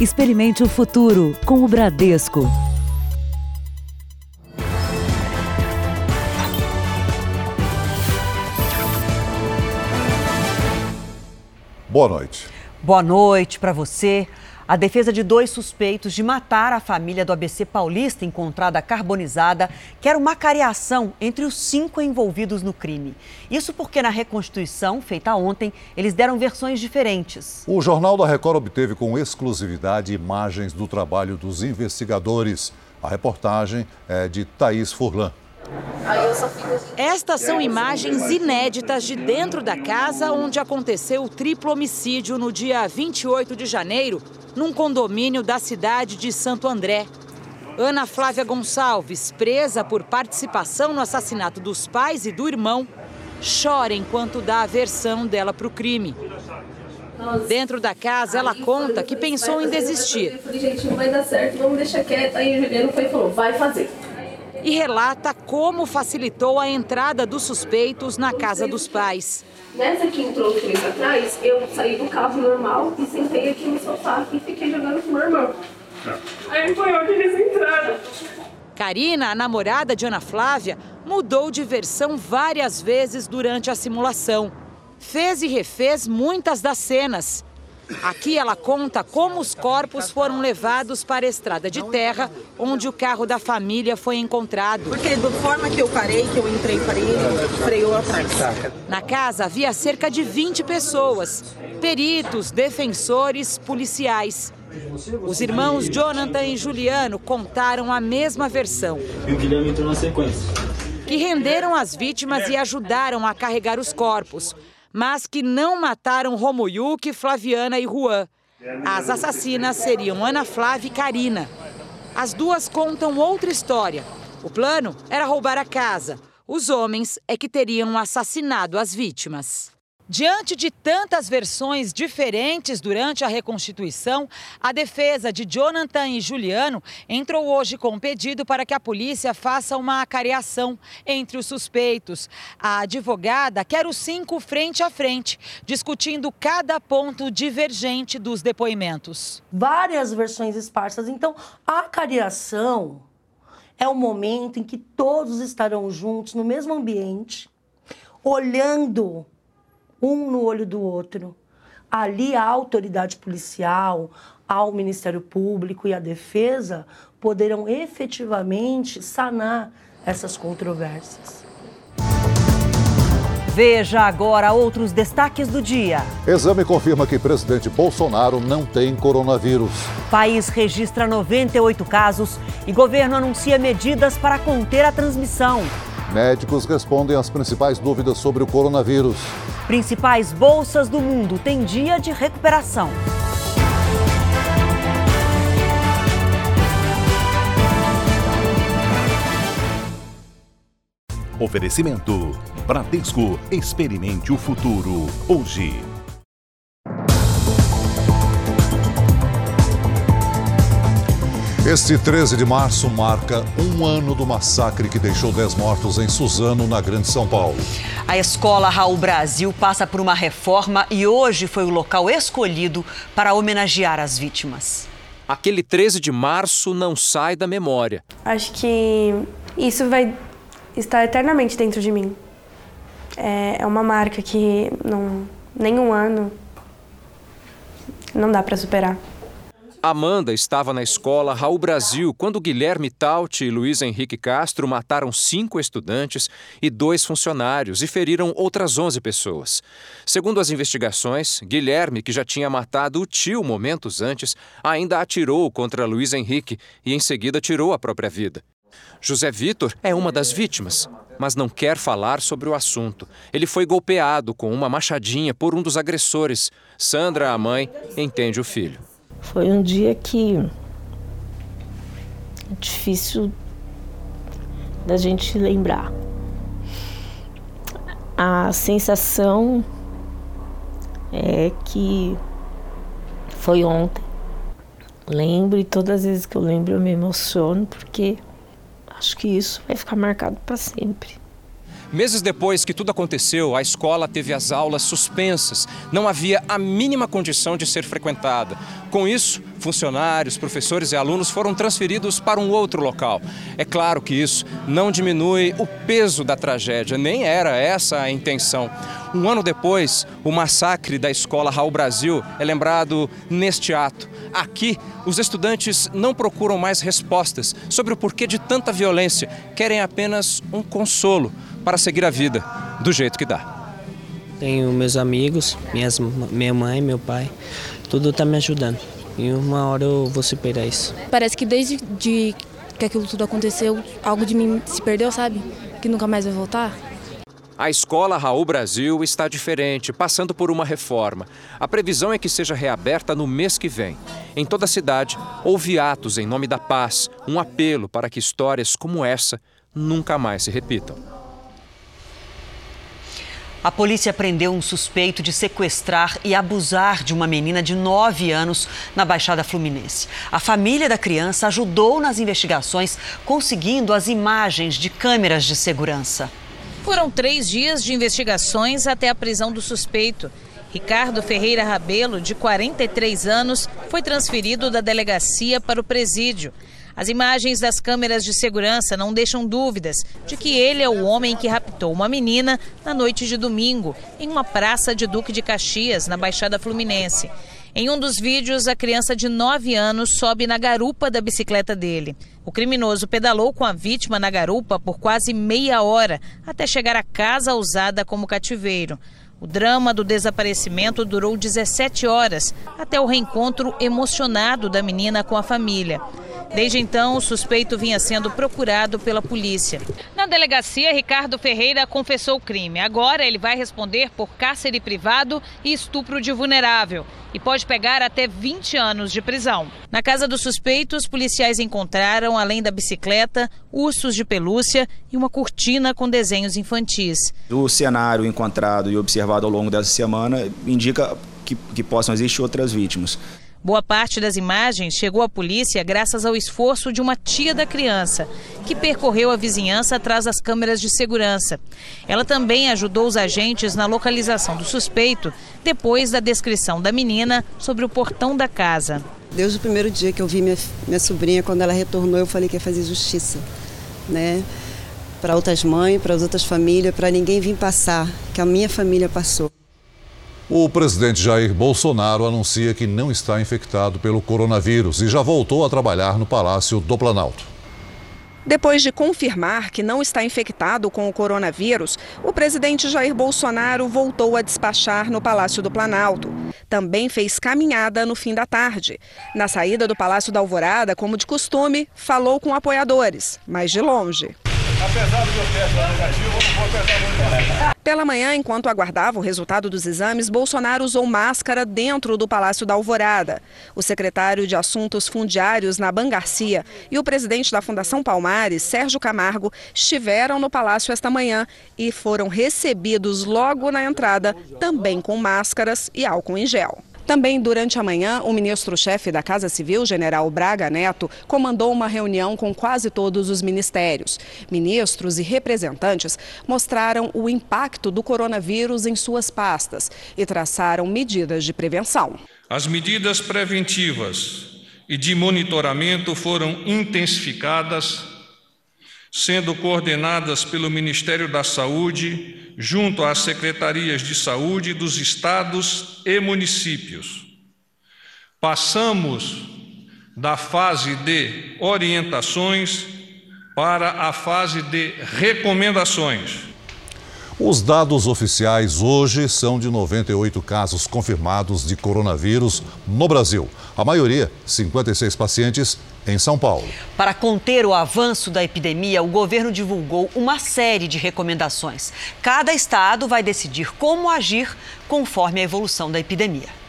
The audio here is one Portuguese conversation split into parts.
Experimente o futuro com o Bradesco. Boa noite. Boa noite para você. A defesa de dois suspeitos de matar a família do ABC paulista encontrada carbonizada quer uma cariação entre os cinco envolvidos no crime. Isso porque na reconstituição feita ontem, eles deram versões diferentes. O Jornal da Record obteve com exclusividade imagens do trabalho dos investigadores. A reportagem é de Thaís Furlan. Estas são imagens inéditas de dentro da casa onde aconteceu o triplo homicídio no dia 28 de janeiro, num condomínio da cidade de Santo André. Ana Flávia Gonçalves, presa por participação no assassinato dos pais e do irmão, chora enquanto dá a versão dela para o crime. Dentro da casa, ela conta que pensou em desistir. Eu falei, gente, não vai dar certo, vamos deixar quieto. Aí o Juliano foi e falou, vai fazer e relata como facilitou a entrada dos suspeitos na casa dos pais. Nessa que entrou três atrás, eu saí do carro normal e sentei aqui no sofá e fiquei jogando com meu irmão. Aí foi onde eles entraram. Karina, a namorada de Ana Flávia, mudou de versão várias vezes durante a simulação. Fez e refez muitas das cenas Aqui ela conta como os corpos foram levados para a estrada de terra, onde o carro da família foi encontrado. Porque da forma que eu parei, que eu entrei para ele, freou atrás. Na casa havia cerca de 20 pessoas: peritos, defensores, policiais. Os irmãos Jonathan e Juliano contaram a mesma versão. E o Guilherme entrou na sequência. Que renderam as vítimas e ajudaram a carregar os corpos mas que não mataram Romoyuki, Flaviana e Juan. As assassinas seriam Ana Flávia e Karina. As duas contam outra história. O plano era roubar a casa. Os homens é que teriam assassinado as vítimas. Diante de tantas versões diferentes durante a reconstituição, a defesa de Jonathan e Juliano entrou hoje com um pedido para que a polícia faça uma acariação entre os suspeitos. A advogada quer os cinco frente a frente, discutindo cada ponto divergente dos depoimentos. Várias versões esparsas. Então, a acariação é o momento em que todos estarão juntos no mesmo ambiente, olhando um no olho do outro. Ali a autoridade policial, ao Ministério Público e a defesa poderão efetivamente sanar essas controvérsias. Veja agora outros destaques do dia. Exame confirma que presidente Bolsonaro não tem coronavírus. País registra 98 casos e governo anuncia medidas para conter a transmissão. Médicos respondem às principais dúvidas sobre o coronavírus. Principais bolsas do mundo têm dia de recuperação. Oferecimento: Bradesco. Experimente o futuro hoje. Este 13 de março marca um ano do massacre que deixou 10 mortos em Suzano, na Grande São Paulo. A escola Raul Brasil passa por uma reforma e hoje foi o local escolhido para homenagear as vítimas. Aquele 13 de março não sai da memória. Acho que isso vai estar eternamente dentro de mim. É, é uma marca que não, nem um ano não dá para superar. Amanda estava na escola Raul Brasil quando Guilherme Tauti e Luiz Henrique Castro mataram cinco estudantes e dois funcionários e feriram outras 11 pessoas. Segundo as investigações, Guilherme, que já tinha matado o tio momentos antes, ainda atirou contra Luiz Henrique e em seguida tirou a própria vida. José Vitor é uma das vítimas, mas não quer falar sobre o assunto. Ele foi golpeado com uma machadinha por um dos agressores. Sandra, a mãe, entende o filho. Foi um dia que é difícil da gente lembrar. A sensação é que foi ontem. Lembro e todas as vezes que eu lembro eu me emociono porque acho que isso vai ficar marcado para sempre. Meses depois que tudo aconteceu, a escola teve as aulas suspensas. Não havia a mínima condição de ser frequentada. Com isso, Funcionários, professores e alunos foram transferidos para um outro local. É claro que isso não diminui o peso da tragédia, nem era essa a intenção. Um ano depois, o massacre da escola Raul Brasil é lembrado neste ato. Aqui, os estudantes não procuram mais respostas sobre o porquê de tanta violência, querem apenas um consolo para seguir a vida do jeito que dá. Tenho meus amigos, minhas, minha mãe, meu pai, tudo está me ajudando. E uma hora eu vou superar isso. Parece que desde de que aquilo tudo aconteceu, algo de mim se perdeu, sabe? Que nunca mais vai voltar. A escola Raul Brasil está diferente, passando por uma reforma. A previsão é que seja reaberta no mês que vem. Em toda a cidade, houve atos em nome da paz, um apelo para que histórias como essa nunca mais se repitam. A polícia prendeu um suspeito de sequestrar e abusar de uma menina de 9 anos na Baixada Fluminense. A família da criança ajudou nas investigações, conseguindo as imagens de câmeras de segurança. Foram três dias de investigações até a prisão do suspeito. Ricardo Ferreira Rabelo, de 43 anos, foi transferido da delegacia para o presídio. As imagens das câmeras de segurança não deixam dúvidas de que ele é o homem que raptou uma menina na noite de domingo, em uma praça de Duque de Caxias, na Baixada Fluminense. Em um dos vídeos, a criança de 9 anos sobe na garupa da bicicleta dele. O criminoso pedalou com a vítima na garupa por quase meia hora até chegar à casa usada como cativeiro. O drama do desaparecimento durou 17 horas, até o reencontro emocionado da menina com a família. Desde então, o suspeito vinha sendo procurado pela polícia. Na delegacia, Ricardo Ferreira confessou o crime. Agora ele vai responder por cárcere privado e estupro de vulnerável e pode pegar até 20 anos de prisão. Na casa dos suspeitos, policiais encontraram, além da bicicleta, ursos de pelúcia e uma cortina com desenhos infantis. O cenário encontrado e observado ao longo dessa semana indica que, que possam existir outras vítimas. Boa parte das imagens chegou à polícia graças ao esforço de uma tia da criança, que percorreu a vizinhança atrás das câmeras de segurança. Ela também ajudou os agentes na localização do suspeito, depois da descrição da menina sobre o portão da casa. Desde o primeiro dia que eu vi minha, minha sobrinha, quando ela retornou, eu falei que ia fazer justiça, né? Para outras mães, para as outras famílias, para ninguém vir passar, que a minha família passou. O presidente Jair Bolsonaro anuncia que não está infectado pelo coronavírus e já voltou a trabalhar no Palácio do Planalto. Depois de confirmar que não está infectado com o coronavírus, o presidente Jair Bolsonaro voltou a despachar no Palácio do Planalto. Também fez caminhada no fim da tarde. Na saída do Palácio da Alvorada, como de costume, falou com apoiadores, mas de longe. Apesar do meu teste negativo, eu não vou apertar Pela manhã, enquanto aguardava o resultado dos exames, Bolsonaro usou máscara dentro do Palácio da Alvorada. O secretário de Assuntos Fundiários, Naban Garcia, e o presidente da Fundação Palmares, Sérgio Camargo, estiveram no palácio esta manhã e foram recebidos logo na entrada, também com máscaras e álcool em gel. Também durante a manhã, o ministro-chefe da Casa Civil, general Braga Neto, comandou uma reunião com quase todos os ministérios. Ministros e representantes mostraram o impacto do coronavírus em suas pastas e traçaram medidas de prevenção. As medidas preventivas e de monitoramento foram intensificadas, sendo coordenadas pelo Ministério da Saúde junto às secretarias de saúde dos estados e municípios. Passamos da fase de orientações para a fase de recomendações. Os dados oficiais hoje são de 98 casos confirmados de coronavírus no Brasil. A maioria, 56 pacientes, em São Paulo. Para conter o avanço da epidemia, o governo divulgou uma série de recomendações. Cada estado vai decidir como agir conforme a evolução da epidemia.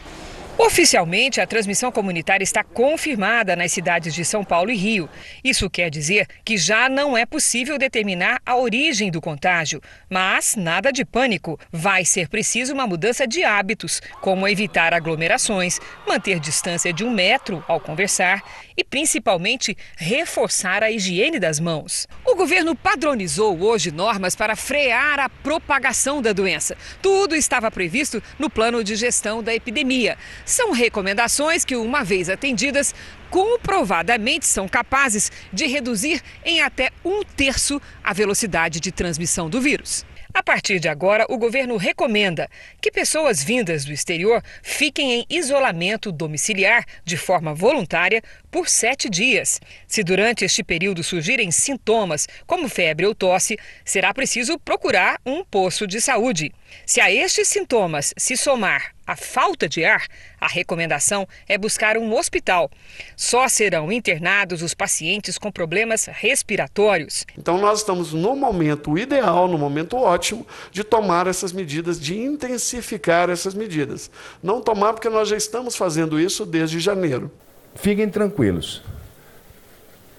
Oficialmente, a transmissão comunitária está confirmada nas cidades de São Paulo e Rio. Isso quer dizer que já não é possível determinar a origem do contágio. Mas nada de pânico. Vai ser preciso uma mudança de hábitos, como evitar aglomerações, manter distância de um metro ao conversar e, principalmente, reforçar a higiene das mãos. O governo padronizou hoje normas para frear a propagação da doença. Tudo estava previsto no plano de gestão da epidemia São recomendações que, uma vez atendidas, comprovadamente são capazes de reduzir em até um terço a velocidade de transmissão do vírus. A partir de agora, o governo recomenda que pessoas vindas do exterior fiquem em isolamento domiciliar de forma voluntária por sete dias. Se durante este período surgirem sintomas como febre ou tosse, será preciso procurar um posto de saúde. Se a estes sintomas se somar a falta de ar, a recomendação é buscar um hospital. Só serão internados os pacientes com problemas respiratórios. Então, nós estamos no momento ideal, no momento ótimo, de tomar essas medidas, de intensificar essas medidas. Não tomar porque nós já estamos fazendo isso desde janeiro. Fiquem tranquilos.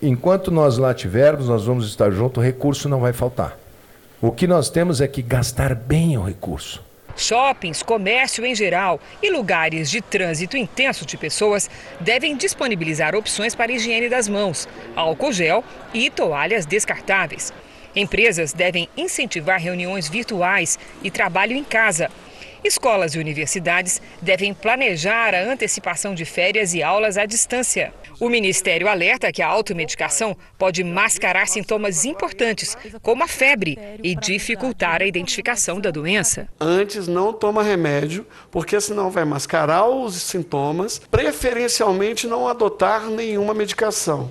Enquanto nós lá tivermos, nós vamos estar juntos, o recurso não vai faltar. O que nós temos é que gastar bem o recurso. Shoppings, comércio em geral e lugares de trânsito intenso de pessoas devem disponibilizar opções para higiene das mãos, álcool gel e toalhas descartáveis. Empresas devem incentivar reuniões virtuais e trabalho em casa. Escolas e universidades devem planejar a antecipação de férias e aulas à distância. O Ministério alerta que a automedicação pode mascarar sintomas importantes, como a febre, e dificultar a identificação da doença. Antes não toma remédio, porque senão vai mascarar os sintomas, preferencialmente não adotar nenhuma medicação.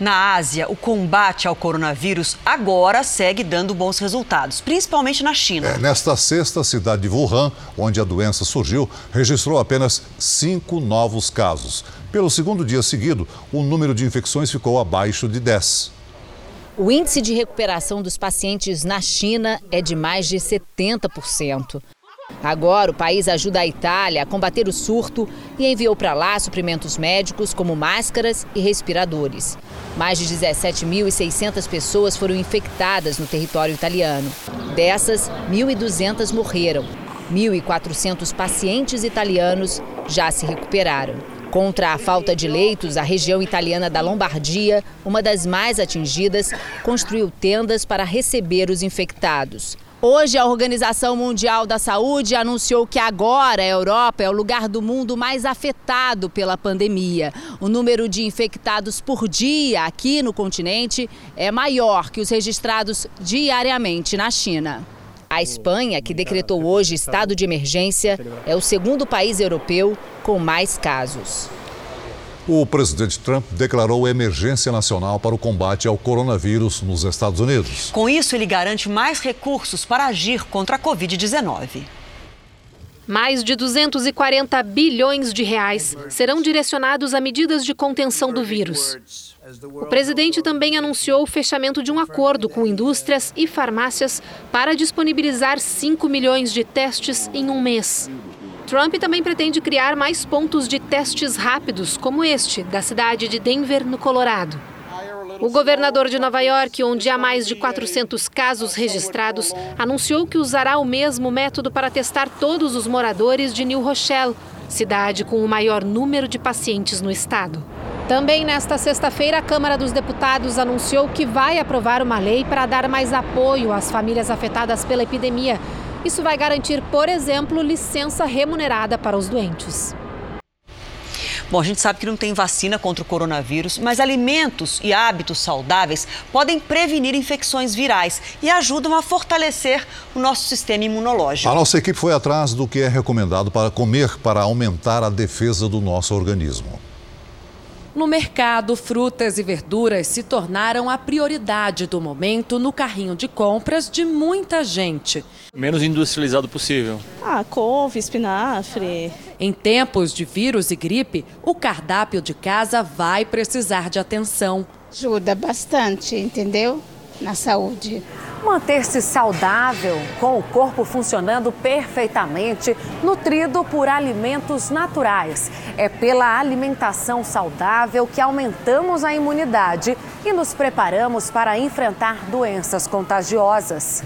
Na Ásia, o combate ao coronavírus agora segue dando bons resultados, principalmente na China. É, nesta sexta, a cidade de Wuhan, onde a doença surgiu, registrou apenas cinco novos casos. Pelo segundo dia seguido, o número de infecções ficou abaixo de 10. O índice de recuperação dos pacientes na China é de mais de 70%. Agora, o país ajuda a Itália a combater o surto e enviou para lá suprimentos médicos como máscaras e respiradores. Mais de 17.600 pessoas foram infectadas no território italiano. Dessas, 1.200 morreram. 1.400 pacientes italianos já se recuperaram. Contra a falta de leitos, a região italiana da Lombardia, uma das mais atingidas, construiu tendas para receber os infectados. Hoje, a Organização Mundial da Saúde anunciou que agora a Europa é o lugar do mundo mais afetado pela pandemia. O número de infectados por dia aqui no continente é maior que os registrados diariamente na China. A Espanha, que decretou hoje estado de emergência, é o segundo país europeu com mais casos. O presidente Trump declarou emergência nacional para o combate ao coronavírus nos Estados Unidos. Com isso, ele garante mais recursos para agir contra a Covid-19. Mais de 240 bilhões de reais serão direcionados a medidas de contenção do vírus. O presidente também anunciou o fechamento de um acordo com indústrias e farmácias para disponibilizar 5 milhões de testes em um mês. Trump também pretende criar mais pontos de testes rápidos, como este, da cidade de Denver, no Colorado. O governador de Nova York, onde há mais de 400 casos registrados, anunciou que usará o mesmo método para testar todos os moradores de New Rochelle, cidade com o maior número de pacientes no estado. Também nesta sexta-feira, a Câmara dos Deputados anunciou que vai aprovar uma lei para dar mais apoio às famílias afetadas pela epidemia isso vai garantir, por exemplo, licença remunerada para os doentes. Bom, a gente sabe que não tem vacina contra o coronavírus, mas alimentos e hábitos saudáveis podem prevenir infecções virais e ajudam a fortalecer o nosso sistema imunológico. A nossa equipe foi atrás do que é recomendado para comer para aumentar a defesa do nosso organismo. No mercado, frutas e verduras se tornaram a prioridade do momento no carrinho de compras de muita gente. Menos industrializado possível. Ah, couve, espinafre. Em tempos de vírus e gripe, o cardápio de casa vai precisar de atenção. Ajuda bastante, entendeu? Na saúde. Manter-se saudável, com o corpo funcionando perfeitamente, nutrido por alimentos naturais. É pela alimentação saudável que aumentamos a imunidade e nos preparamos para enfrentar doenças contagiosas.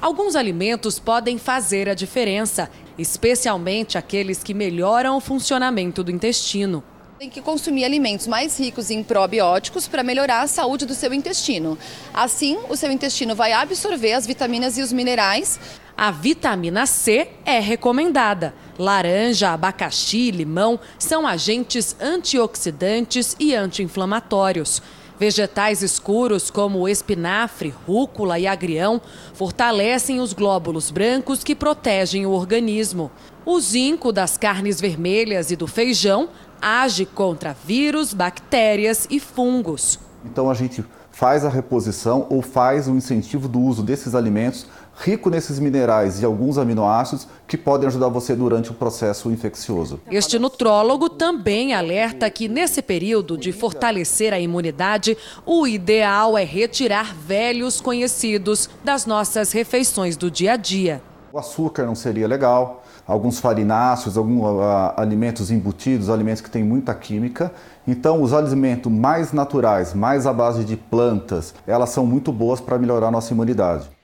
Alguns alimentos podem fazer a diferença, especialmente aqueles que melhoram o funcionamento do intestino. Tem que consumir alimentos mais ricos em probióticos para melhorar a saúde do seu intestino. Assim, o seu intestino vai absorver as vitaminas e os minerais. A vitamina C é recomendada. Laranja, abacaxi, limão são agentes antioxidantes e anti-inflamatórios. Vegetais escuros como espinafre, rúcula e agrião fortalecem os glóbulos brancos que protegem o organismo. O zinco das carnes vermelhas e do feijão age contra vírus, bactérias e fungos. Então a gente faz a reposição ou faz o incentivo do uso desses alimentos rico nesses minerais e alguns aminoácidos que podem ajudar você durante o processo infeccioso. Este nutrólogo também alerta que nesse período de fortalecer a imunidade, o ideal é retirar velhos conhecidos das nossas refeições do dia a dia. O açúcar não seria legal, alguns farináceos, alguns uh, alimentos embutidos, alimentos que têm muita química. Então, os alimentos mais naturais, mais à base de plantas, elas são muito boas para melhorar a nossa imunidade.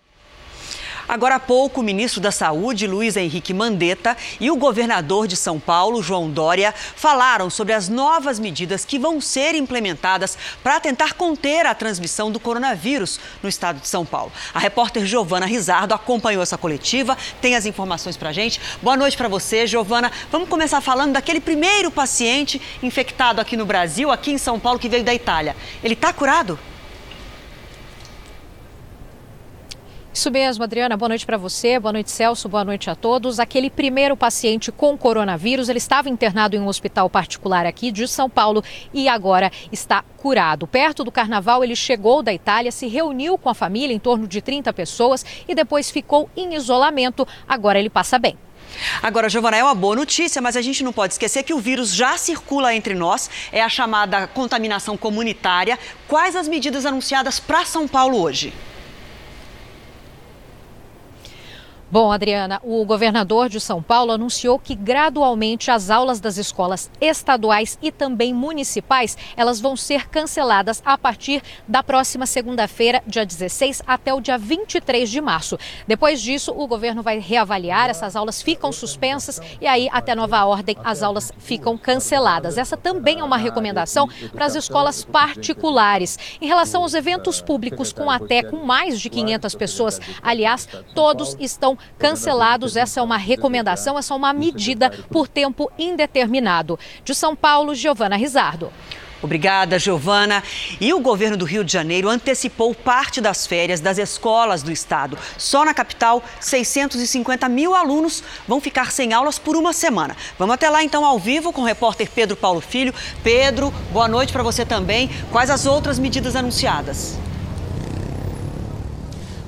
Agora há pouco, o ministro da Saúde, Luiz Henrique Mandetta, e o governador de São Paulo, João Dória, falaram sobre as novas medidas que vão ser implementadas para tentar conter a transmissão do coronavírus no estado de São Paulo. A repórter Giovana Rizardo acompanhou essa coletiva, tem as informações para gente. Boa noite para você, Giovana. Vamos começar falando daquele primeiro paciente infectado aqui no Brasil, aqui em São Paulo, que veio da Itália. Ele está curado? Isso mesmo, Adriana. Boa noite para você, boa noite, Celso, boa noite a todos. Aquele primeiro paciente com coronavírus, ele estava internado em um hospital particular aqui de São Paulo e agora está curado. Perto do carnaval, ele chegou da Itália, se reuniu com a família, em torno de 30 pessoas, e depois ficou em isolamento. Agora ele passa bem. Agora, Giovana, é uma boa notícia, mas a gente não pode esquecer que o vírus já circula entre nós, é a chamada contaminação comunitária. Quais as medidas anunciadas para São Paulo hoje? Bom, Adriana, o governador de São Paulo anunciou que gradualmente as aulas das escolas estaduais e também municipais, elas vão ser canceladas a partir da próxima segunda-feira, dia 16, até o dia 23 de março. Depois disso, o governo vai reavaliar, essas aulas ficam suspensas e aí até nova ordem as aulas ficam canceladas. Essa também é uma recomendação para as escolas particulares. Em relação aos eventos públicos com até com mais de 500 pessoas, aliás, todos estão cancelados. Essa é uma recomendação, essa é uma medida por tempo indeterminado. De São Paulo, Giovana Rizardo. Obrigada, Giovana. E o governo do Rio de Janeiro antecipou parte das férias das escolas do estado. Só na capital, 650 mil alunos vão ficar sem aulas por uma semana. Vamos até lá então ao vivo com o repórter Pedro Paulo Filho. Pedro, boa noite para você também. Quais as outras medidas anunciadas?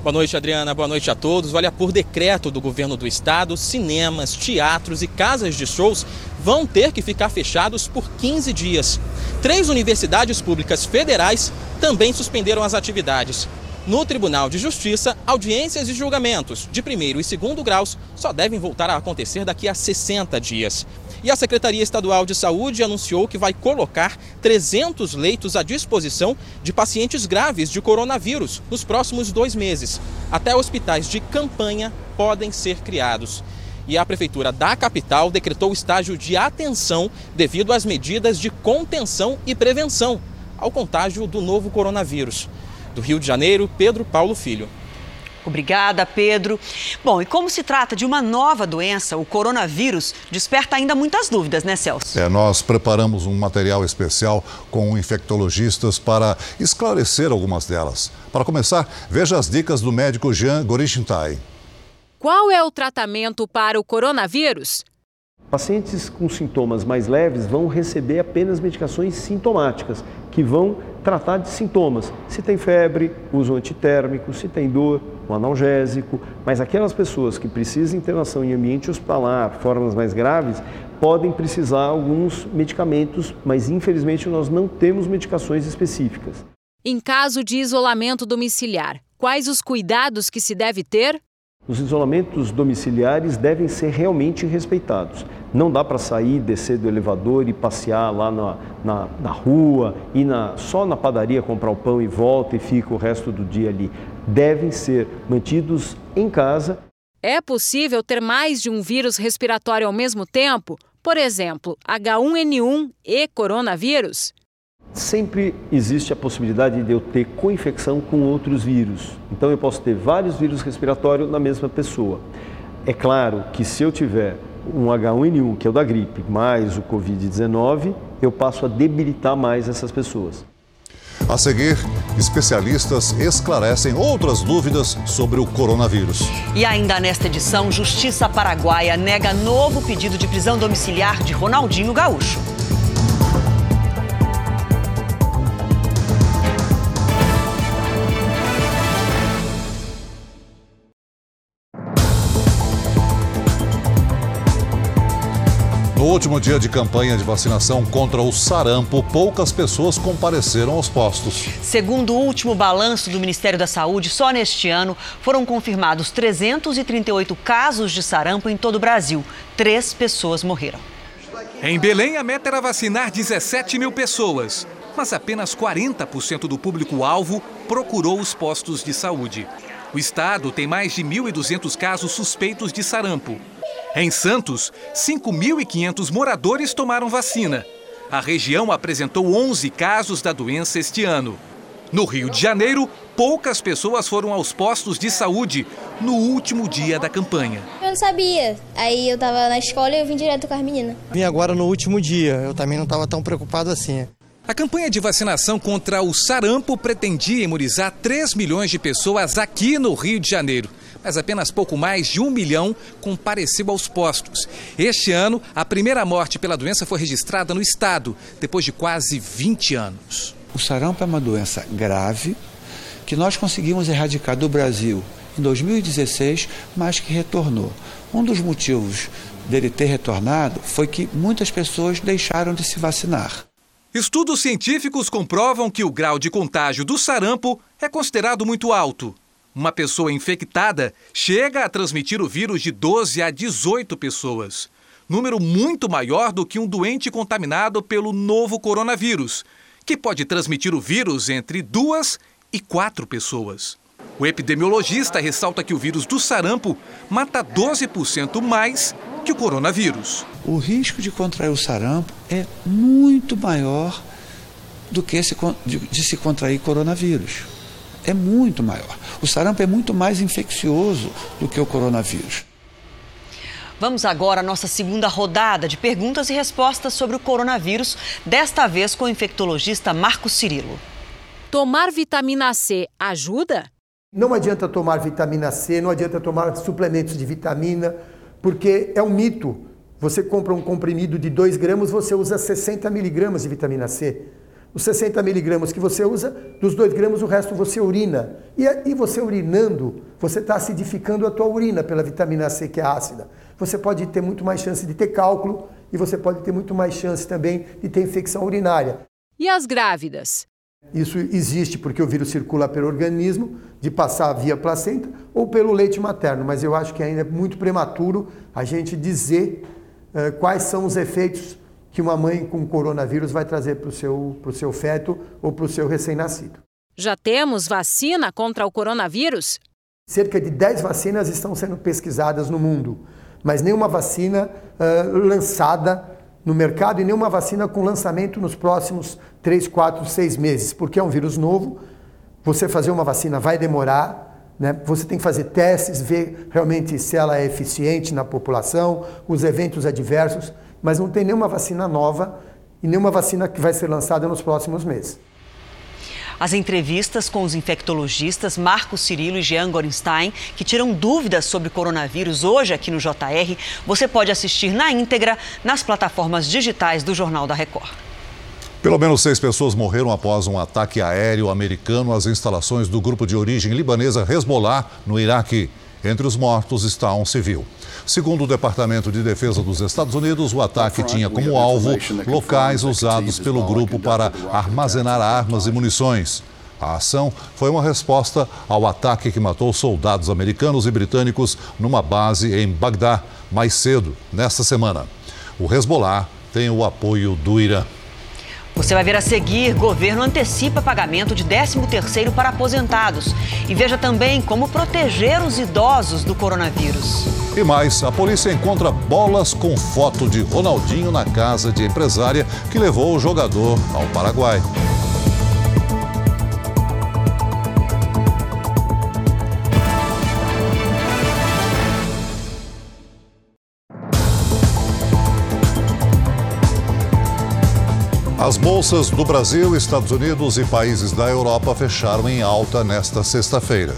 Boa noite, Adriana. Boa noite a todos. Olha, por decreto do governo do estado, cinemas, teatros e casas de shows vão ter que ficar fechados por 15 dias. Três universidades públicas federais também suspenderam as atividades. No Tribunal de Justiça, audiências e julgamentos de primeiro e segundo graus só devem voltar a acontecer daqui a 60 dias. E a Secretaria Estadual de Saúde anunciou que vai colocar 300 leitos à disposição de pacientes graves de coronavírus nos próximos dois meses. Até hospitais de campanha podem ser criados. E a Prefeitura da capital decretou estágio de atenção devido às medidas de contenção e prevenção ao contágio do novo coronavírus. Do Rio de Janeiro, Pedro Paulo Filho. Obrigada, Pedro. Bom, e como se trata de uma nova doença, o coronavírus desperta ainda muitas dúvidas, né, Celso? É, nós preparamos um material especial com infectologistas para esclarecer algumas delas. Para começar, veja as dicas do médico Jean Gorishintai. Qual é o tratamento para o coronavírus? Pacientes com sintomas mais leves vão receber apenas medicações sintomáticas, que vão tratar de sintomas. Se tem febre, uso antitérmico, se tem dor, um analgésico. Mas aquelas pessoas que precisam de internação em ambiente hospitalar, formas mais graves, podem precisar alguns medicamentos, mas infelizmente nós não temos medicações específicas. Em caso de isolamento domiciliar, quais os cuidados que se deve ter? Os isolamentos domiciliares devem ser realmente respeitados. Não dá para sair, descer do elevador e passear lá na, na, na rua, ir na, só na padaria comprar o pão e volta e fica o resto do dia ali. Devem ser mantidos em casa. É possível ter mais de um vírus respiratório ao mesmo tempo? Por exemplo, H1N1 e coronavírus? sempre existe a possibilidade de eu ter coinfecção com outros vírus. Então eu posso ter vários vírus respiratórios na mesma pessoa. É claro que se eu tiver um H1N1, que é o da gripe, mais o Covid-19, eu passo a debilitar mais essas pessoas. A seguir, especialistas esclarecem outras dúvidas sobre o coronavírus. E ainda nesta edição, Justiça Paraguaia nega novo pedido de prisão domiciliar de Ronaldinho Gaúcho. No último dia de campanha de vacinação contra o sarampo, poucas pessoas compareceram aos postos. Segundo o último balanço do Ministério da Saúde, só neste ano foram confirmados 338 casos de sarampo em todo o Brasil. Três pessoas morreram. Em Belém, a meta era vacinar 17 mil pessoas, mas apenas 40% do público-alvo procurou os postos de saúde. O estado tem mais de 1.200 casos suspeitos de sarampo. Em Santos, 5.500 moradores tomaram vacina. A região apresentou 11 casos da doença este ano. No Rio de Janeiro, poucas pessoas foram aos postos de saúde no último dia da campanha. Eu não sabia. Aí eu tava na escola e eu vim direto com as meninas. Vim agora no último dia. Eu também não estava tão preocupado assim. A campanha de vacinação contra o sarampo pretendia imunizar 3 milhões de pessoas aqui no Rio de Janeiro mas apenas pouco mais de um milhão compareceu aos postos. Este ano, a primeira morte pela doença foi registrada no estado, depois de quase 20 anos. O sarampo é uma doença grave que nós conseguimos erradicar do Brasil em 2016, mas que retornou. Um dos motivos dele ter retornado foi que muitas pessoas deixaram de se vacinar. Estudos científicos comprovam que o grau de contágio do sarampo é considerado muito alto. Uma pessoa infectada chega a transmitir o vírus de 12 a 18 pessoas. Número muito maior do que um doente contaminado pelo novo coronavírus, que pode transmitir o vírus entre duas e quatro pessoas. O epidemiologista ressalta que o vírus do sarampo mata 12% mais que o coronavírus. O risco de contrair o sarampo é muito maior do que de se contrair coronavírus é muito maior. O sarampo é muito mais infeccioso do que o coronavírus. Vamos agora à nossa segunda rodada de perguntas e respostas sobre o coronavírus, desta vez com o infectologista Marcos Cirilo. Tomar vitamina C ajuda? Não adianta tomar vitamina C, não adianta tomar suplementos de vitamina, porque é um mito. Você compra um comprimido de 2 gramas, você usa 60 miligramas de vitamina C. Os 60 miligramas que você usa, dos 2 gramas, o resto você urina. E, e você urinando, você está acidificando a tua urina pela vitamina C, que é ácida. Você pode ter muito mais chance de ter cálculo e você pode ter muito mais chance também de ter infecção urinária. E as grávidas? Isso existe porque o vírus circula pelo organismo, de passar via placenta ou pelo leite materno, mas eu acho que ainda é muito prematuro a gente dizer uh, quais são os efeitos que uma mãe com coronavírus vai trazer para o seu, seu feto ou para o seu recém-nascido. Já temos vacina contra o coronavírus? Cerca de 10 vacinas estão sendo pesquisadas no mundo, mas nenhuma vacina uh, lançada no mercado e nenhuma vacina com lançamento nos próximos 3, 4, 6 meses, porque é um vírus novo. Você fazer uma vacina vai demorar, né? Você tem que fazer testes, ver realmente se ela é eficiente na população, os eventos adversos mas não tem nenhuma vacina nova e nenhuma vacina que vai ser lançada nos próximos meses. As entrevistas com os infectologistas Marcos Cirilo e Jean Gorenstein, que tiram dúvidas sobre coronavírus hoje aqui no JR, você pode assistir na íntegra nas plataformas digitais do Jornal da Record. Pelo menos seis pessoas morreram após um ataque aéreo americano às instalações do grupo de origem libanesa Hezbollah, no Iraque. Entre os mortos está um civil. Segundo o Departamento de Defesa dos Estados Unidos, o ataque tinha como alvo locais usados pelo grupo para armazenar armas e munições. A ação foi uma resposta ao ataque que matou soldados americanos e britânicos numa base em Bagdá mais cedo, nesta semana. O Hezbollah tem o apoio do Irã. Você vai ver a seguir: governo antecipa pagamento de 13º para aposentados. E veja também como proteger os idosos do coronavírus. E mais, a polícia encontra bolas com foto de Ronaldinho na casa de empresária que levou o jogador ao Paraguai. As bolsas do Brasil, Estados Unidos e países da Europa fecharam em alta nesta sexta-feira.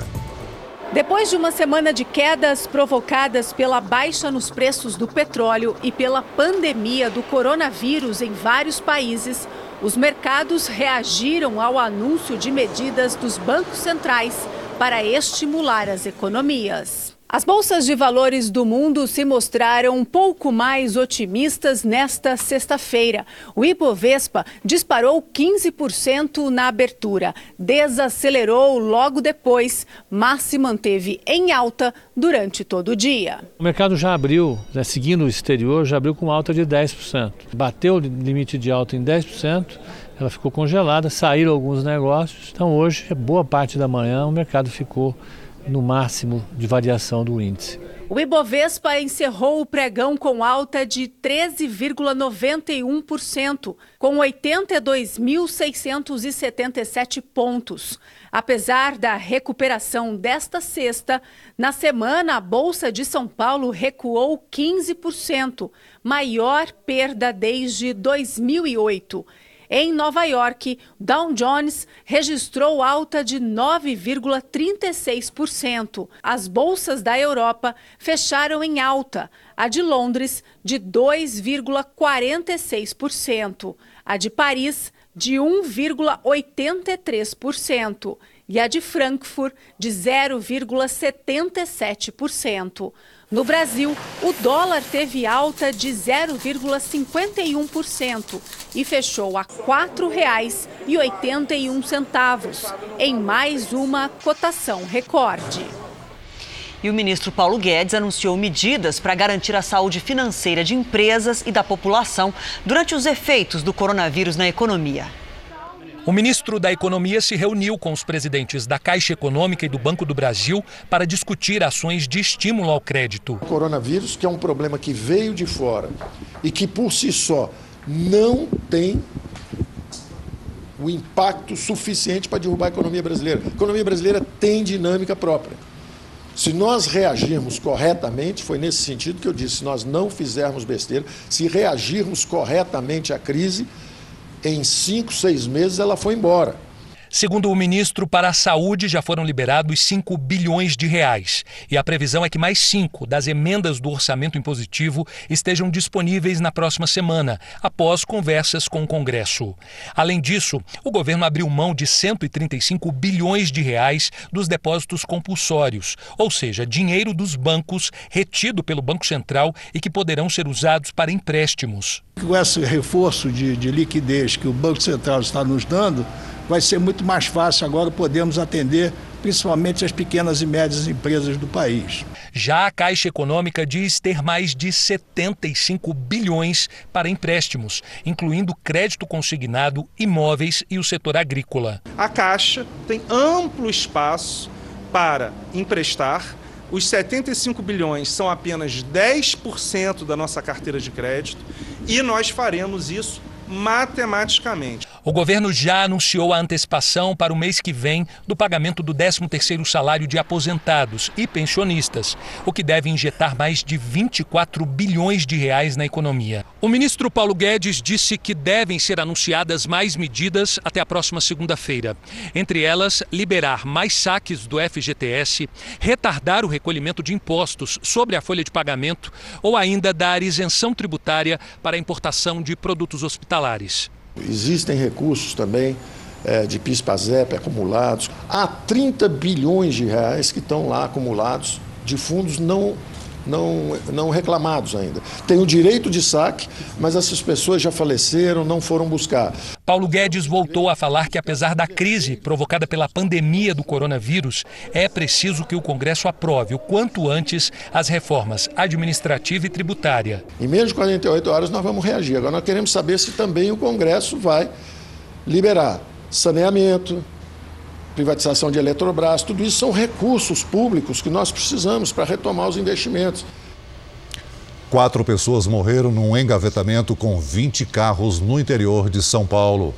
Depois de uma semana de quedas provocadas pela baixa nos preços do petróleo e pela pandemia do coronavírus em vários países, os mercados reagiram ao anúncio de medidas dos bancos centrais para estimular as economias. As bolsas de valores do mundo se mostraram um pouco mais otimistas nesta sexta-feira. O Ibovespa disparou 15% na abertura, desacelerou logo depois, mas se manteve em alta durante todo o dia. O mercado já abriu, né, seguindo o exterior, já abriu com alta de 10%. Bateu o limite de alta em 10%. Ela ficou congelada, saíram alguns negócios. Então, hoje, boa parte da manhã, o mercado ficou no máximo de variação do índice. O Ibovespa encerrou o pregão com alta de 13,91%, com 82.677 pontos. Apesar da recuperação desta sexta, na semana a Bolsa de São Paulo recuou 15%, maior perda desde 2008. Em Nova York, Dow Jones registrou alta de 9,36%. As bolsas da Europa fecharam em alta, a de Londres de 2,46%, a de Paris de 1,83% e a de Frankfurt de 0,77%. No Brasil, o dólar teve alta de 0,51% e fechou a R$ 4,81, em mais uma cotação recorde. E o ministro Paulo Guedes anunciou medidas para garantir a saúde financeira de empresas e da população durante os efeitos do coronavírus na economia. O ministro da Economia se reuniu com os presidentes da Caixa Econômica e do Banco do Brasil para discutir ações de estímulo ao crédito. O coronavírus, que é um problema que veio de fora e que por si só não tem o impacto suficiente para derrubar a economia brasileira. A economia brasileira tem dinâmica própria. Se nós reagirmos corretamente, foi nesse sentido que eu disse, se nós não fizermos besteira, se reagirmos corretamente à crise, em cinco, seis meses ela foi embora. Segundo o ministro, para a saúde já foram liberados 5 bilhões de reais. E a previsão é que mais 5 das emendas do orçamento impositivo estejam disponíveis na próxima semana, após conversas com o Congresso. Além disso, o governo abriu mão de 135 bilhões de reais dos depósitos compulsórios, ou seja, dinheiro dos bancos retido pelo Banco Central e que poderão ser usados para empréstimos. Com esse reforço de, de liquidez que o Banco Central está nos dando, vai ser muito mais fácil agora podermos atender principalmente as pequenas e médias empresas do país. Já a Caixa Econômica diz ter mais de 75 bilhões para empréstimos, incluindo crédito consignado, imóveis e o setor agrícola. A Caixa tem amplo espaço para emprestar. Os 75 bilhões são apenas 10% da nossa carteira de crédito e nós faremos isso matematicamente. O governo já anunciou a antecipação para o mês que vem do pagamento do 13º salário de aposentados e pensionistas, o que deve injetar mais de 24 bilhões de reais na economia. O ministro Paulo Guedes disse que devem ser anunciadas mais medidas até a próxima segunda-feira. Entre elas, liberar mais saques do FGTS, retardar o recolhimento de impostos sobre a folha de pagamento ou ainda dar isenção tributária para a importação de produtos hospitalares. Existem recursos também é, de PIS-PASEP acumulados. Há 30 bilhões de reais que estão lá acumulados de fundos não não, não reclamados ainda. Tem o direito de saque, mas essas pessoas já faleceram, não foram buscar. Paulo Guedes voltou a falar que, apesar da crise provocada pela pandemia do coronavírus, é preciso que o Congresso aprove o quanto antes as reformas administrativa e tributária. Em menos de 48 horas nós vamos reagir. Agora nós queremos saber se também o Congresso vai liberar saneamento, privatização de Eletrobras, tudo isso são recursos públicos que nós precisamos para retomar os investimentos. Quatro pessoas morreram num engavetamento com 20 carros no interior de São Paulo.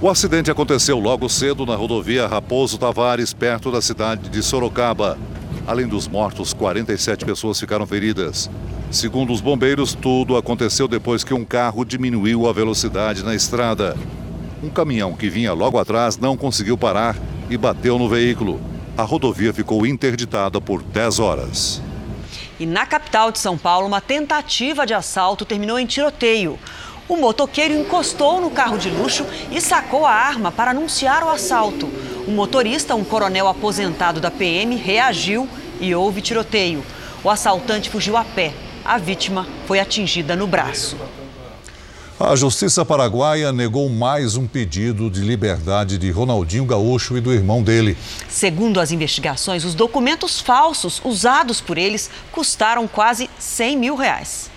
O acidente aconteceu logo cedo na rodovia Raposo Tavares, perto da cidade de Sorocaba. Além dos mortos, 47 pessoas ficaram feridas. Segundo os bombeiros, tudo aconteceu depois que um carro diminuiu a velocidade na estrada. Um caminhão que vinha logo atrás não conseguiu parar e bateu no veículo. A rodovia ficou interditada por 10 horas. E na capital de São Paulo, uma tentativa de assalto terminou em tiroteio. O motoqueiro encostou no carro de luxo e sacou a arma para anunciar o assalto. O motorista, um coronel aposentado da PM, reagiu e houve tiroteio. O assaltante fugiu a pé. A vítima foi atingida no braço. A Justiça Paraguaia negou mais um pedido de liberdade de Ronaldinho Gaúcho e do irmão dele. Segundo as investigações, os documentos falsos usados por eles custaram quase 100 mil reais.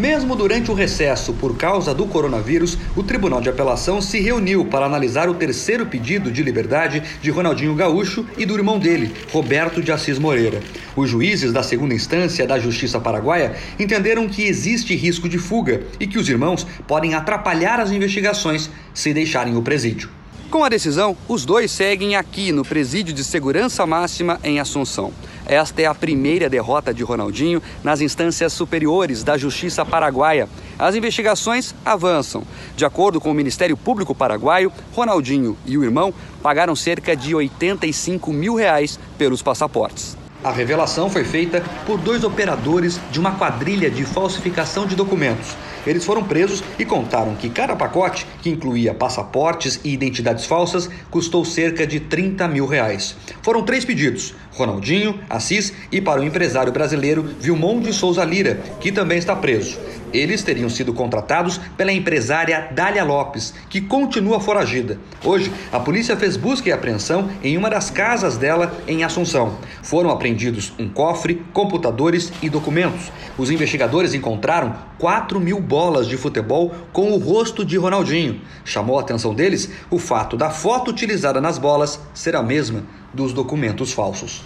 Mesmo durante o recesso por causa do coronavírus, o Tribunal de Apelação se reuniu para analisar o terceiro pedido de liberdade de Ronaldinho Gaúcho e do irmão dele, Roberto de Assis Moreira. Os juízes da segunda instância da Justiça Paraguaia entenderam que existe risco de fuga e que os irmãos podem atrapalhar as investigações se deixarem o presídio. Com a decisão, os dois seguem aqui no Presídio de Segurança Máxima em Assunção. Esta é a primeira derrota de Ronaldinho nas instâncias superiores da Justiça Paraguaia. As investigações avançam. De acordo com o Ministério Público Paraguaio, Ronaldinho e o irmão pagaram cerca de 85 mil reais pelos passaportes. A revelação foi feita por dois operadores de uma quadrilha de falsificação de documentos. Eles foram presos e contaram que cada pacote, que incluía passaportes e identidades falsas, custou cerca de 30 mil reais. Foram três pedidos: Ronaldinho, Assis e para o empresário brasileiro Vilmon de Souza Lira, que também está preso. Eles teriam sido contratados pela empresária Dália Lopes, que continua foragida. Hoje, a polícia fez busca e apreensão em uma das casas dela em Assunção. Foram apreendidos um cofre, computadores e documentos. Os investigadores encontraram 4 mil bolas de futebol com o rosto de Ronaldinho. Chamou a atenção deles o fato da foto utilizada nas bolas ser a mesma dos documentos falsos.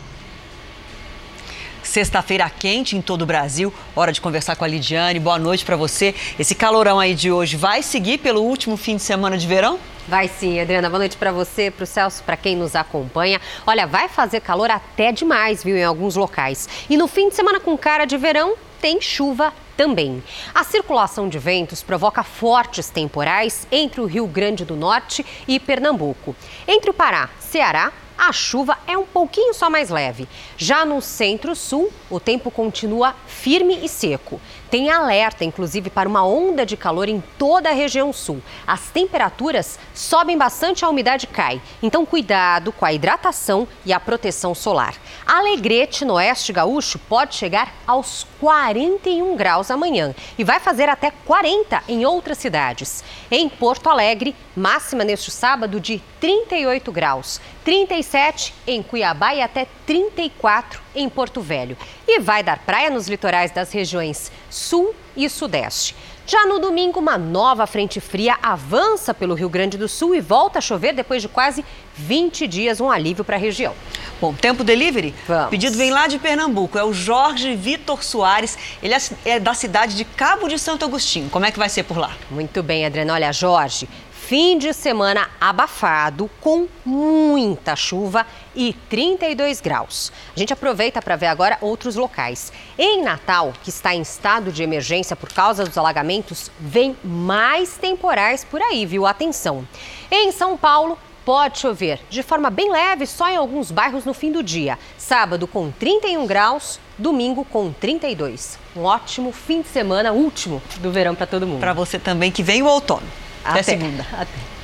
Sexta-feira quente em todo o Brasil. Hora de conversar com a Lidiane. Boa noite para você. Esse calorão aí de hoje vai seguir pelo último fim de semana de verão? Vai sim, Adriana. Boa noite para você, para o Celso, para quem nos acompanha. Olha, vai fazer calor até demais, viu, em alguns locais. E no fim de semana com cara de verão, tem chuva também. A circulação de ventos provoca fortes temporais entre o Rio Grande do Norte e Pernambuco. Entre o Pará, Ceará, a chuva é um pouquinho só mais leve. Já no centro-sul, o tempo continua firme e seco. Tem alerta, inclusive, para uma onda de calor em toda a região sul. As temperaturas sobem bastante, a umidade cai. Então, cuidado com a hidratação e a proteção solar. Alegrete, no oeste gaúcho, pode chegar aos 41 graus amanhã e vai fazer até 40 em outras cidades. Em Porto Alegre, máxima neste sábado de 38 graus, 37 em Cuiabá e até 34 em Porto Velho. E vai dar praia nos litorais das regiões Sul e Sudeste. Já no domingo, uma nova frente fria avança pelo Rio Grande do Sul e volta a chover depois de quase 20 dias, um alívio para a região. Bom, tempo delivery? Vamos. O pedido vem lá de Pernambuco, é o Jorge Vitor Soares, ele é da cidade de Cabo de Santo Agostinho. Como é que vai ser por lá? Muito bem, Adriana. Olha, Jorge, fim de semana abafado, com muita chuva e 32 graus. A gente aproveita para ver agora outros locais. Em Natal, que está em estado de emergência por causa dos alagamentos, vem mais temporais por aí, viu? Atenção. Em São Paulo, Pode chover de forma bem leve só em alguns bairros no fim do dia. Sábado com 31 graus, domingo com 32. Um ótimo fim de semana, último do verão para todo mundo. Para você também que vem o outono. Até, Até segunda. Até.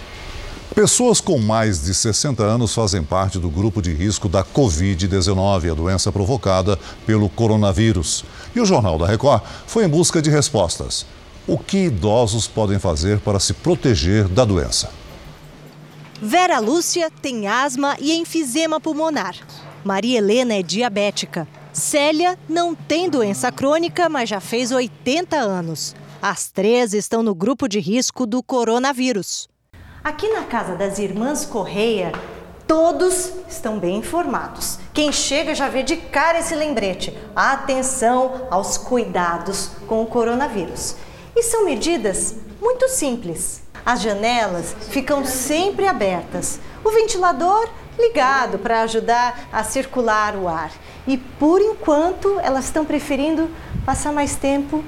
Pessoas com mais de 60 anos fazem parte do grupo de risco da Covid-19, a doença provocada pelo coronavírus. E o Jornal da Record foi em busca de respostas. O que idosos podem fazer para se proteger da doença? Vera Lúcia tem asma e enfisema pulmonar. Maria Helena é diabética. Célia não tem doença crônica, mas já fez 80 anos. As três estão no grupo de risco do coronavírus. Aqui na casa das irmãs Correia, todos estão bem informados. Quem chega já vê de cara esse lembrete: atenção aos cuidados com o coronavírus. E são medidas muito simples. As janelas ficam sempre abertas, o ventilador ligado para ajudar a circular o ar. e por enquanto elas estão preferindo passar mais tempo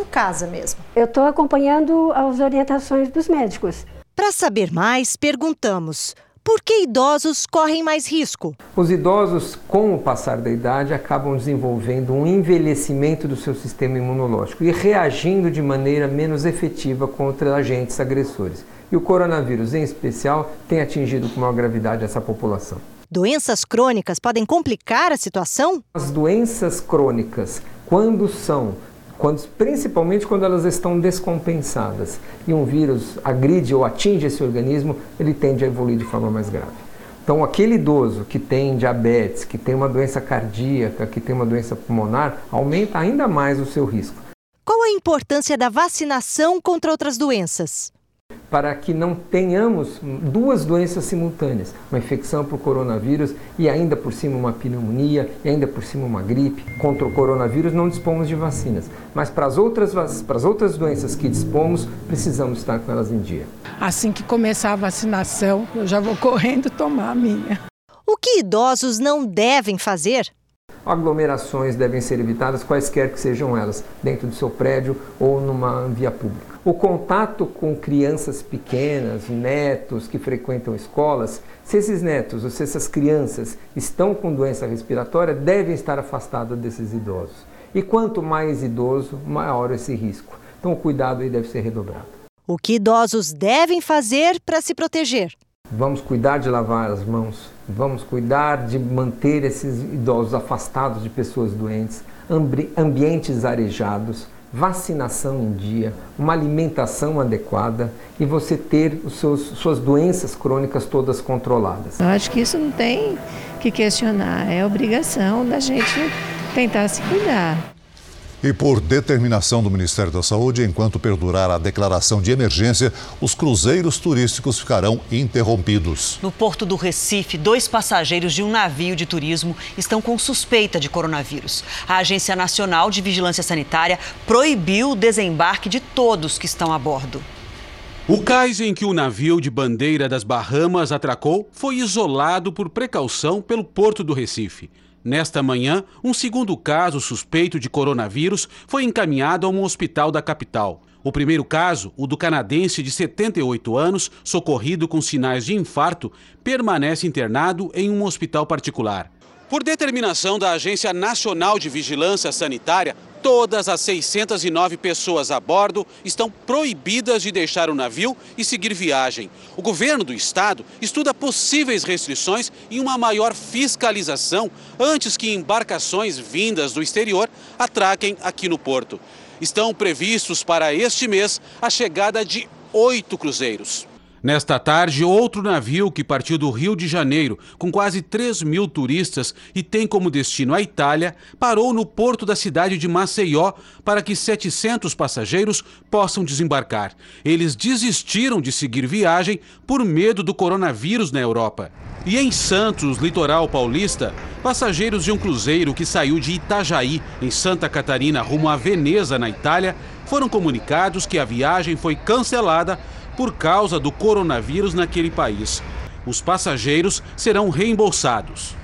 em casa mesmo. Eu estou acompanhando as orientações dos médicos. Para saber mais, perguntamos: por que idosos correm mais risco? Os idosos, com o passar da idade, acabam desenvolvendo um envelhecimento do seu sistema imunológico e reagindo de maneira menos efetiva contra agentes agressores. E o coronavírus, em especial, tem atingido com maior gravidade essa população. Doenças crônicas podem complicar a situação? As doenças crônicas, quando são quando, principalmente quando elas estão descompensadas e um vírus agride ou atinge esse organismo, ele tende a evoluir de forma mais grave. Então, aquele idoso que tem diabetes, que tem uma doença cardíaca, que tem uma doença pulmonar, aumenta ainda mais o seu risco. Qual a importância da vacinação contra outras doenças? Para que não tenhamos duas doenças simultâneas, uma infecção por coronavírus e ainda por cima uma pneumonia e ainda por cima uma gripe. Contra o coronavírus não dispomos de vacinas, mas para as outras, para as outras doenças que dispomos, precisamos estar com elas em dia. Assim que começar a vacinação, eu já vou correndo tomar a minha. O que idosos não devem fazer? Aglomerações devem ser evitadas, quaisquer que sejam elas, dentro do seu prédio ou numa via pública. O contato com crianças pequenas, netos que frequentam escolas, se esses netos ou se essas crianças estão com doença respiratória, devem estar afastados desses idosos. E quanto mais idoso, maior esse risco. Então o cuidado aí deve ser redobrado. O que idosos devem fazer para se proteger? Vamos cuidar de lavar as mãos, vamos cuidar de manter esses idosos afastados de pessoas doentes, ambientes arejados, vacinação em dia, uma alimentação adequada e você ter seus, suas doenças crônicas todas controladas. Eu acho que isso não tem que questionar, é obrigação da gente tentar se cuidar. E por determinação do Ministério da Saúde, enquanto perdurar a declaração de emergência, os cruzeiros turísticos ficarão interrompidos. No porto do Recife, dois passageiros de um navio de turismo estão com suspeita de coronavírus. A Agência Nacional de Vigilância Sanitária proibiu o desembarque de todos que estão a bordo. O cais em que o navio de bandeira das Bahamas atracou foi isolado por precaução pelo porto do Recife. Nesta manhã, um segundo caso suspeito de coronavírus foi encaminhado a um hospital da capital. O primeiro caso, o do canadense de 78 anos, socorrido com sinais de infarto, permanece internado em um hospital particular. Por determinação da Agência Nacional de Vigilância Sanitária, todas as 609 pessoas a bordo estão proibidas de deixar o navio e seguir viagem. O governo do estado estuda possíveis restrições e uma maior fiscalização antes que embarcações vindas do exterior atraquem aqui no porto. Estão previstos para este mês a chegada de oito cruzeiros. Nesta tarde, outro navio que partiu do Rio de Janeiro com quase 3 mil turistas e tem como destino a Itália, parou no porto da cidade de Maceió para que 700 passageiros possam desembarcar. Eles desistiram de seguir viagem por medo do coronavírus na Europa. E em Santos, litoral paulista, passageiros de um cruzeiro que saiu de Itajaí, em Santa Catarina, rumo a Veneza, na Itália, foram comunicados que a viagem foi cancelada por causa do coronavírus naquele país. Os passageiros serão reembolsados.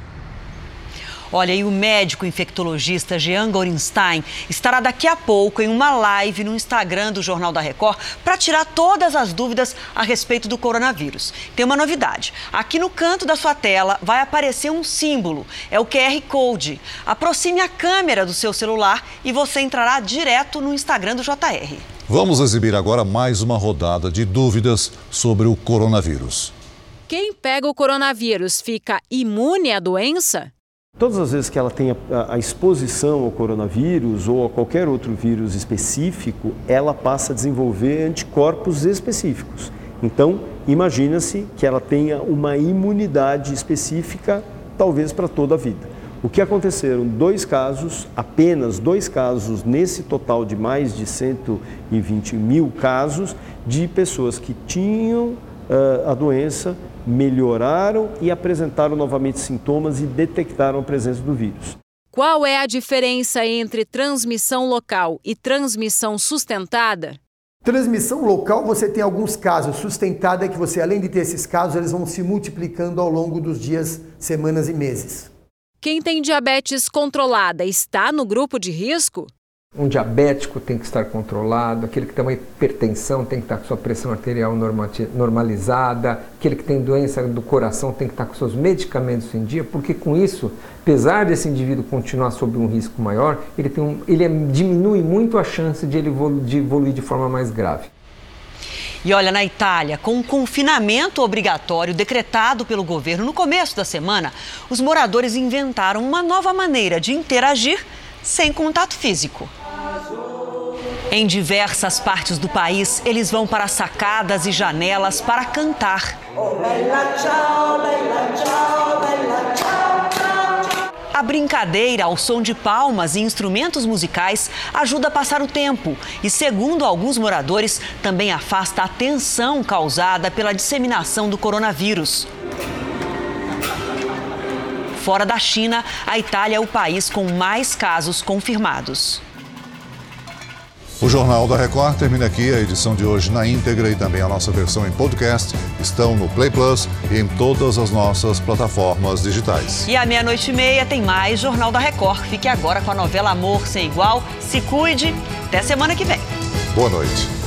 Olha, e o médico infectologista Jean Gorenstein estará daqui a pouco em uma live no Instagram do Jornal da Record para tirar todas as dúvidas a respeito do coronavírus. Tem uma novidade: aqui no canto da sua tela vai aparecer um símbolo, é o QR Code. Aproxime a câmera do seu celular e você entrará direto no Instagram do JR. Vamos exibir agora mais uma rodada de dúvidas sobre o coronavírus. Quem pega o coronavírus fica imune à doença? Todas as vezes que ela tem a, a, exposição ao coronavírus ou a qualquer outro vírus específico, ela passa a desenvolver anticorpos específicos. Então, imagina-se que ela tenha uma imunidade específica, talvez para toda a vida. O que aconteceram? Dois casos, apenas dois casos nesse total de mais de 120 mil casos de pessoas que tinham uh, a doença, melhoraram e apresentaram novamente sintomas e detectaram a presença do vírus. Qual é a diferença entre transmissão local e transmissão sustentada? Transmissão local, você tem alguns casos. Sustentada é que você, além de ter esses casos, eles vão se multiplicando ao longo dos dias, semanas e meses. Quem tem diabetes controlada está no grupo de risco? Um diabético tem que estar controlado, aquele que tem uma hipertensão tem que estar com sua pressão arterial normalizada, aquele que tem doença do coração tem que estar com seus medicamentos em dia, porque com isso, apesar desse indivíduo continuar sob um risco maior, ele, tem um, ele diminui muito a chance de ele de, evoluir de forma mais grave. E olha, na Itália, com o confinamento obrigatório decretado pelo governo no começo da semana, os moradores inventaram uma nova maneira de interagir sem contato físico. Em diversas partes do país, eles vão para sacadas e janelas para cantar. Oh, bella ciao, bella ciao, bella ciao, a brincadeira ao som de palmas e instrumentos musicais ajuda a passar o tempo e, segundo alguns moradores, também afasta a tensão causada pela disseminação do coronavírus. Fora da China, a Itália é o país com mais casos confirmados. O Jornal da Record termina aqui. A edição de hoje na íntegra e também a nossa versão em podcast estão no Play Plus e em todas as nossas plataformas digitais. E à meia-noite e meia tem mais Jornal da Record. Fique agora com a novela Amor Sem Igual. Se cuide. Até semana que vem. Boa noite.